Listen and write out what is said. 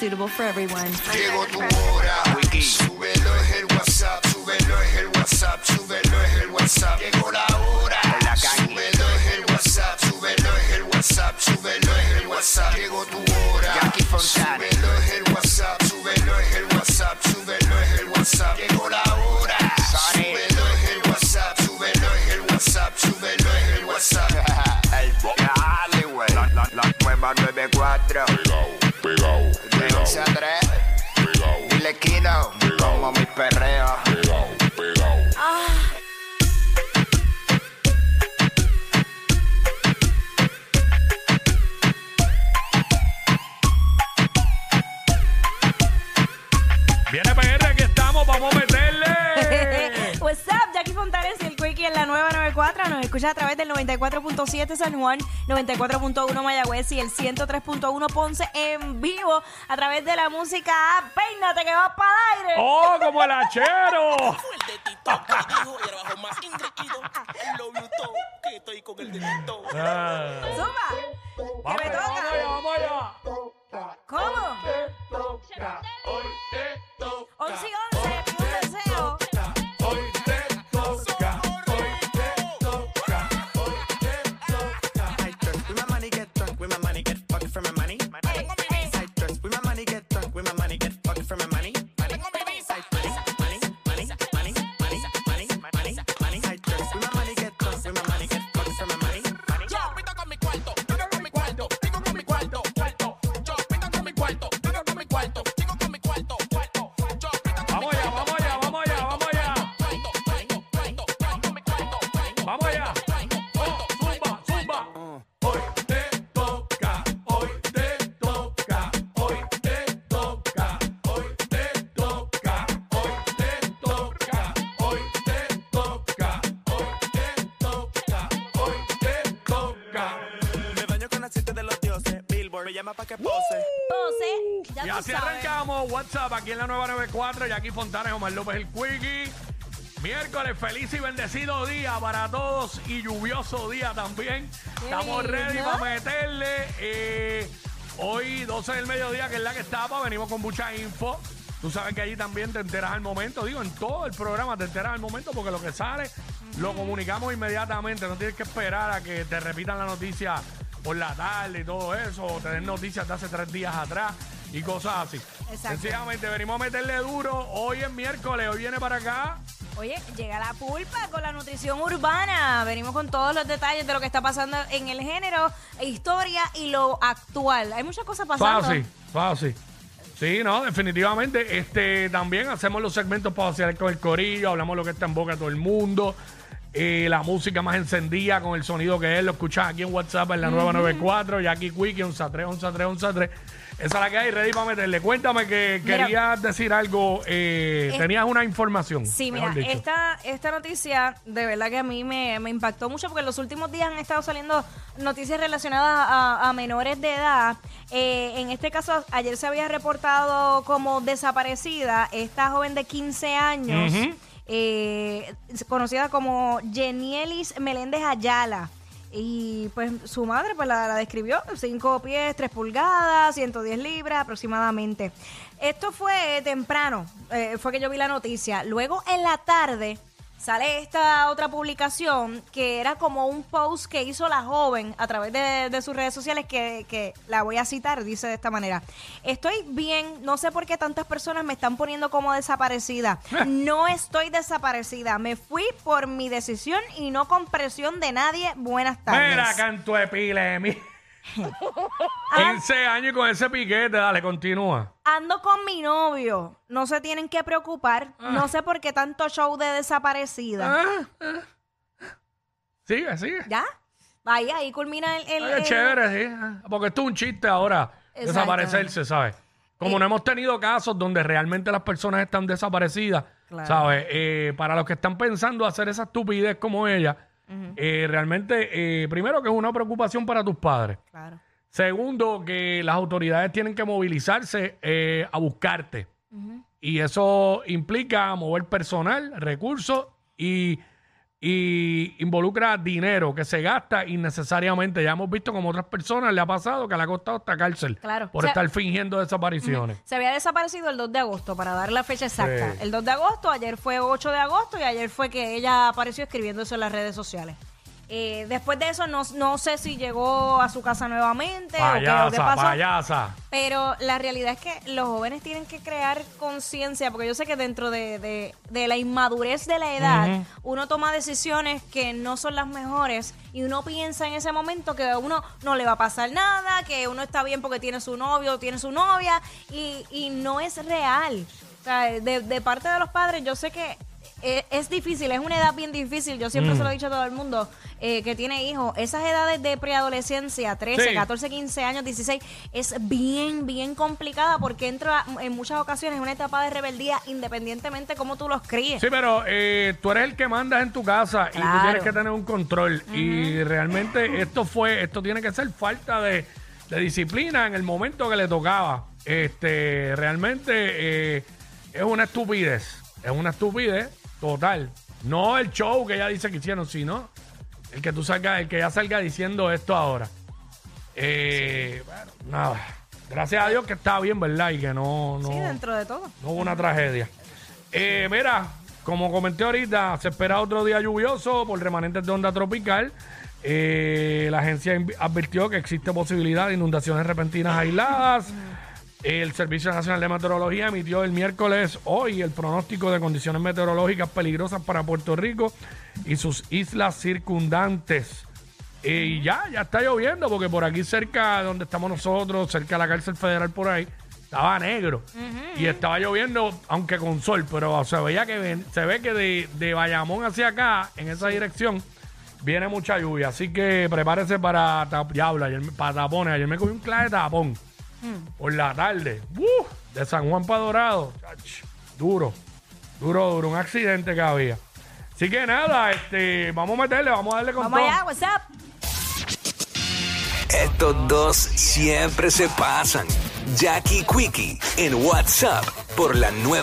Suitable for everyone. Llegó tu hora, súbelo es el WhatsApp, súbelo es el WhatsApp, súbelo es el WhatsApp. Llegó la hora, súbelo es el WhatsApp, súbelo es el WhatsApp, súbelo es el WhatsApp. Llegó tu hora, súbelo es el WhatsApp, súbelo es el WhatsApp, súbelo es el WhatsApp. Llegó la hora, súbelo es el WhatsApp, súbelo es el WhatsApp, súbelo es el WhatsApp. El dale, güey. La, la, la nueva 94. Pegao, pegao, De pegao, 11 a 3. pegao, Dile Kino. Como mi perreo. 94. Nos escucha a través del 94.7 San Juan, 94.1 Mayagüez y el 103.1 Ponce en vivo a través de la música app. Peínate que vas para el aire. ¡Oh, como el hachero! el de Tito que dijo y abajo más ingreído. Lo vio todo, que estoy con el de Tito. Ah. Vamos Que me allá, vamos toca. allá, vamos allá. Llama pa' que pose. Entonces, ya Y tú así sabes. arrancamos WhatsApp aquí en la 994, Jackie Fontana, Omar López el Quickie. Miércoles, feliz y bendecido día para todos y lluvioso día también. Estamos lindo. ready para meterle. eh, hoy, 12 del mediodía, que es la que estaba, venimos con mucha info. Tú sabes que allí también te enteras al momento. Digo, en todo el programa te enteras al momento porque lo que sale lo comunicamos inmediatamente. No tienes que esperar a que te repitan la noticia por la tarde y todo eso, o te den noticias de hace tres días atrás y cosas así. Exacto. Sencillamente venimos a meterle duro. Hoy es miércoles, hoy viene para acá. Oye, llega la pulpa con la nutrición urbana. Venimos con todos los detalles de lo que está pasando en el género, historia y lo actual. Hay muchas cosas pasando. Fácil, fácil. Sí, no, definitivamente. Este, también hacemos los segmentos para vacilar con el corillo, hablamos lo que está en boca de todo el mundo. Eh, la música más encendida con el sonido que es, lo escuchas aquí en WhatsApp en la 994, Jackie Quickie, 113, 113, 113. Esa es la que hay, ready para meterle. Cuéntame que Mira. querías decir algo, eh, Es- tenías una información. Sí, mira, mejor dicho. esta, esta noticia de verdad que a mí me, me impactó mucho porque en los últimos días han estado saliendo noticias relacionadas a, a menores de edad. Eh, en este caso, ayer se había reportado como desaparecida esta joven de 15 años, Ujú. Eh, conocida como Jenielis Meléndez Ayala. Y pues su madre pues la, describió, 5 pies, 3 pulgadas, 110 libras aproximadamente. Esto fue temprano, eh, fue que yo vi la noticia. Luego en la tarde sale esta otra publicación que era como un post que hizo la joven a través de, de sus redes sociales que, que la voy a citar, dice de esta manera. Estoy bien, no sé por qué tantas personas me están poniendo como desaparecida. No estoy desaparecida, me fui por mi decisión y no con presión de nadie. Buenas tardes. Mira, canto de pile, mi. 15 años y con ese piquete, dale, continúa. Ando con mi novio, no se tienen que preocupar, no sé por qué tanto show de desaparecida. Sigue, sigue. ¿Ya? Ahí, ahí culmina el... el- Ay, qué el- chévere, sí. Porque esto es un chiste ahora, Exacto. desaparecerse, ¿sabes? Como Eh. no hemos tenido casos donde realmente las personas están desaparecidas, Claro. ¿sabes? Eh, para los que están pensando hacer esa estupidez como ella, eh, realmente, eh, primero que es una preocupación para tus padres. Claro. Segundo, que las autoridades tienen que movilizarse eh, a buscarte. Y eso implica mover personal, recursos y y involucra dinero que se gasta innecesariamente. Ya hemos visto como otras personas le ha pasado que le ha costado hasta cárcel Claro. por estar fingiendo desapariciones. Se había desaparecido el 2 de agosto, para dar la fecha exacta. Sí. El 2 de agosto, ayer fue 8 de agosto y ayer fue que ella apareció escribiendo eso en las redes sociales. Eh, después de eso, no, no sé si llegó a su casa nuevamente o qué, o qué Payasa, pasó. payasa. Pero la realidad es que los jóvenes tienen que crear conciencia, porque yo sé que dentro de, de- de la inmadurez de la edad, uno toma decisiones que no son las mejores y uno piensa en ese momento que a uno no le va a pasar nada, que uno está bien porque tiene su novio o tiene su novia y, y no es real. O sea, de, de parte de los padres, yo sé que eh, es difícil, es una edad bien difícil. Yo siempre se lo he dicho a todo el mundo eh, que tiene hijos. Esas edades de preadolescencia, 13, Sí. 14, 15 años, 16, es bien, bien complicada porque entra en muchas ocasiones en una etapa de rebeldía independientemente cómo tú los críes. Sí, pero eh, tú eres el que mandas en tu casa y tú tienes que tener un control. Y realmente esto fue, esto tiene que ser falta de, de disciplina en el momento que le tocaba. Este, realmente eh, es una estupidez. Es una estupidez total. No el show que ella dice que hicieron, sino el que tú salgas, el que ella salga diciendo esto ahora. Eh, bueno, nada. Gracias a Dios que está bien, ¿verdad? Y que no, no, Sí, dentro de todo. no hubo una tragedia. Eh, mira, como comenté ahorita, se espera otro día lluvioso por remanentes de onda tropical. Eh, la agencia advirtió que existe posibilidad de inundaciones repentinas aisladas. El Servicio Nacional de Meteorología emitió el miércoles hoy el pronóstico de condiciones meteorológicas peligrosas para Puerto Rico y sus islas circundantes. Y ya, ya está lloviendo, porque por aquí cerca de donde estamos nosotros, cerca de la cárcel federal por ahí, estaba negro. Y estaba lloviendo, aunque con sol, pero se veía que ven- se ve que de, de Bayamón hacia acá, en esa dirección, viene mucha lluvia. Así que prepárese para tap- ayer me- para tapones. Ayer me cogí un clave de tapón por la tarde. ¡Uf! de San Juan para Dorado. Chach, duro, duro, duro. Un accidente que había. Así que nada, este, vamos a meterle, vamos a darle con Vamos todo. allá, WhatsApp. Estos dos siempre se pasan. Jackie Quickie en WhatsApp por la nueva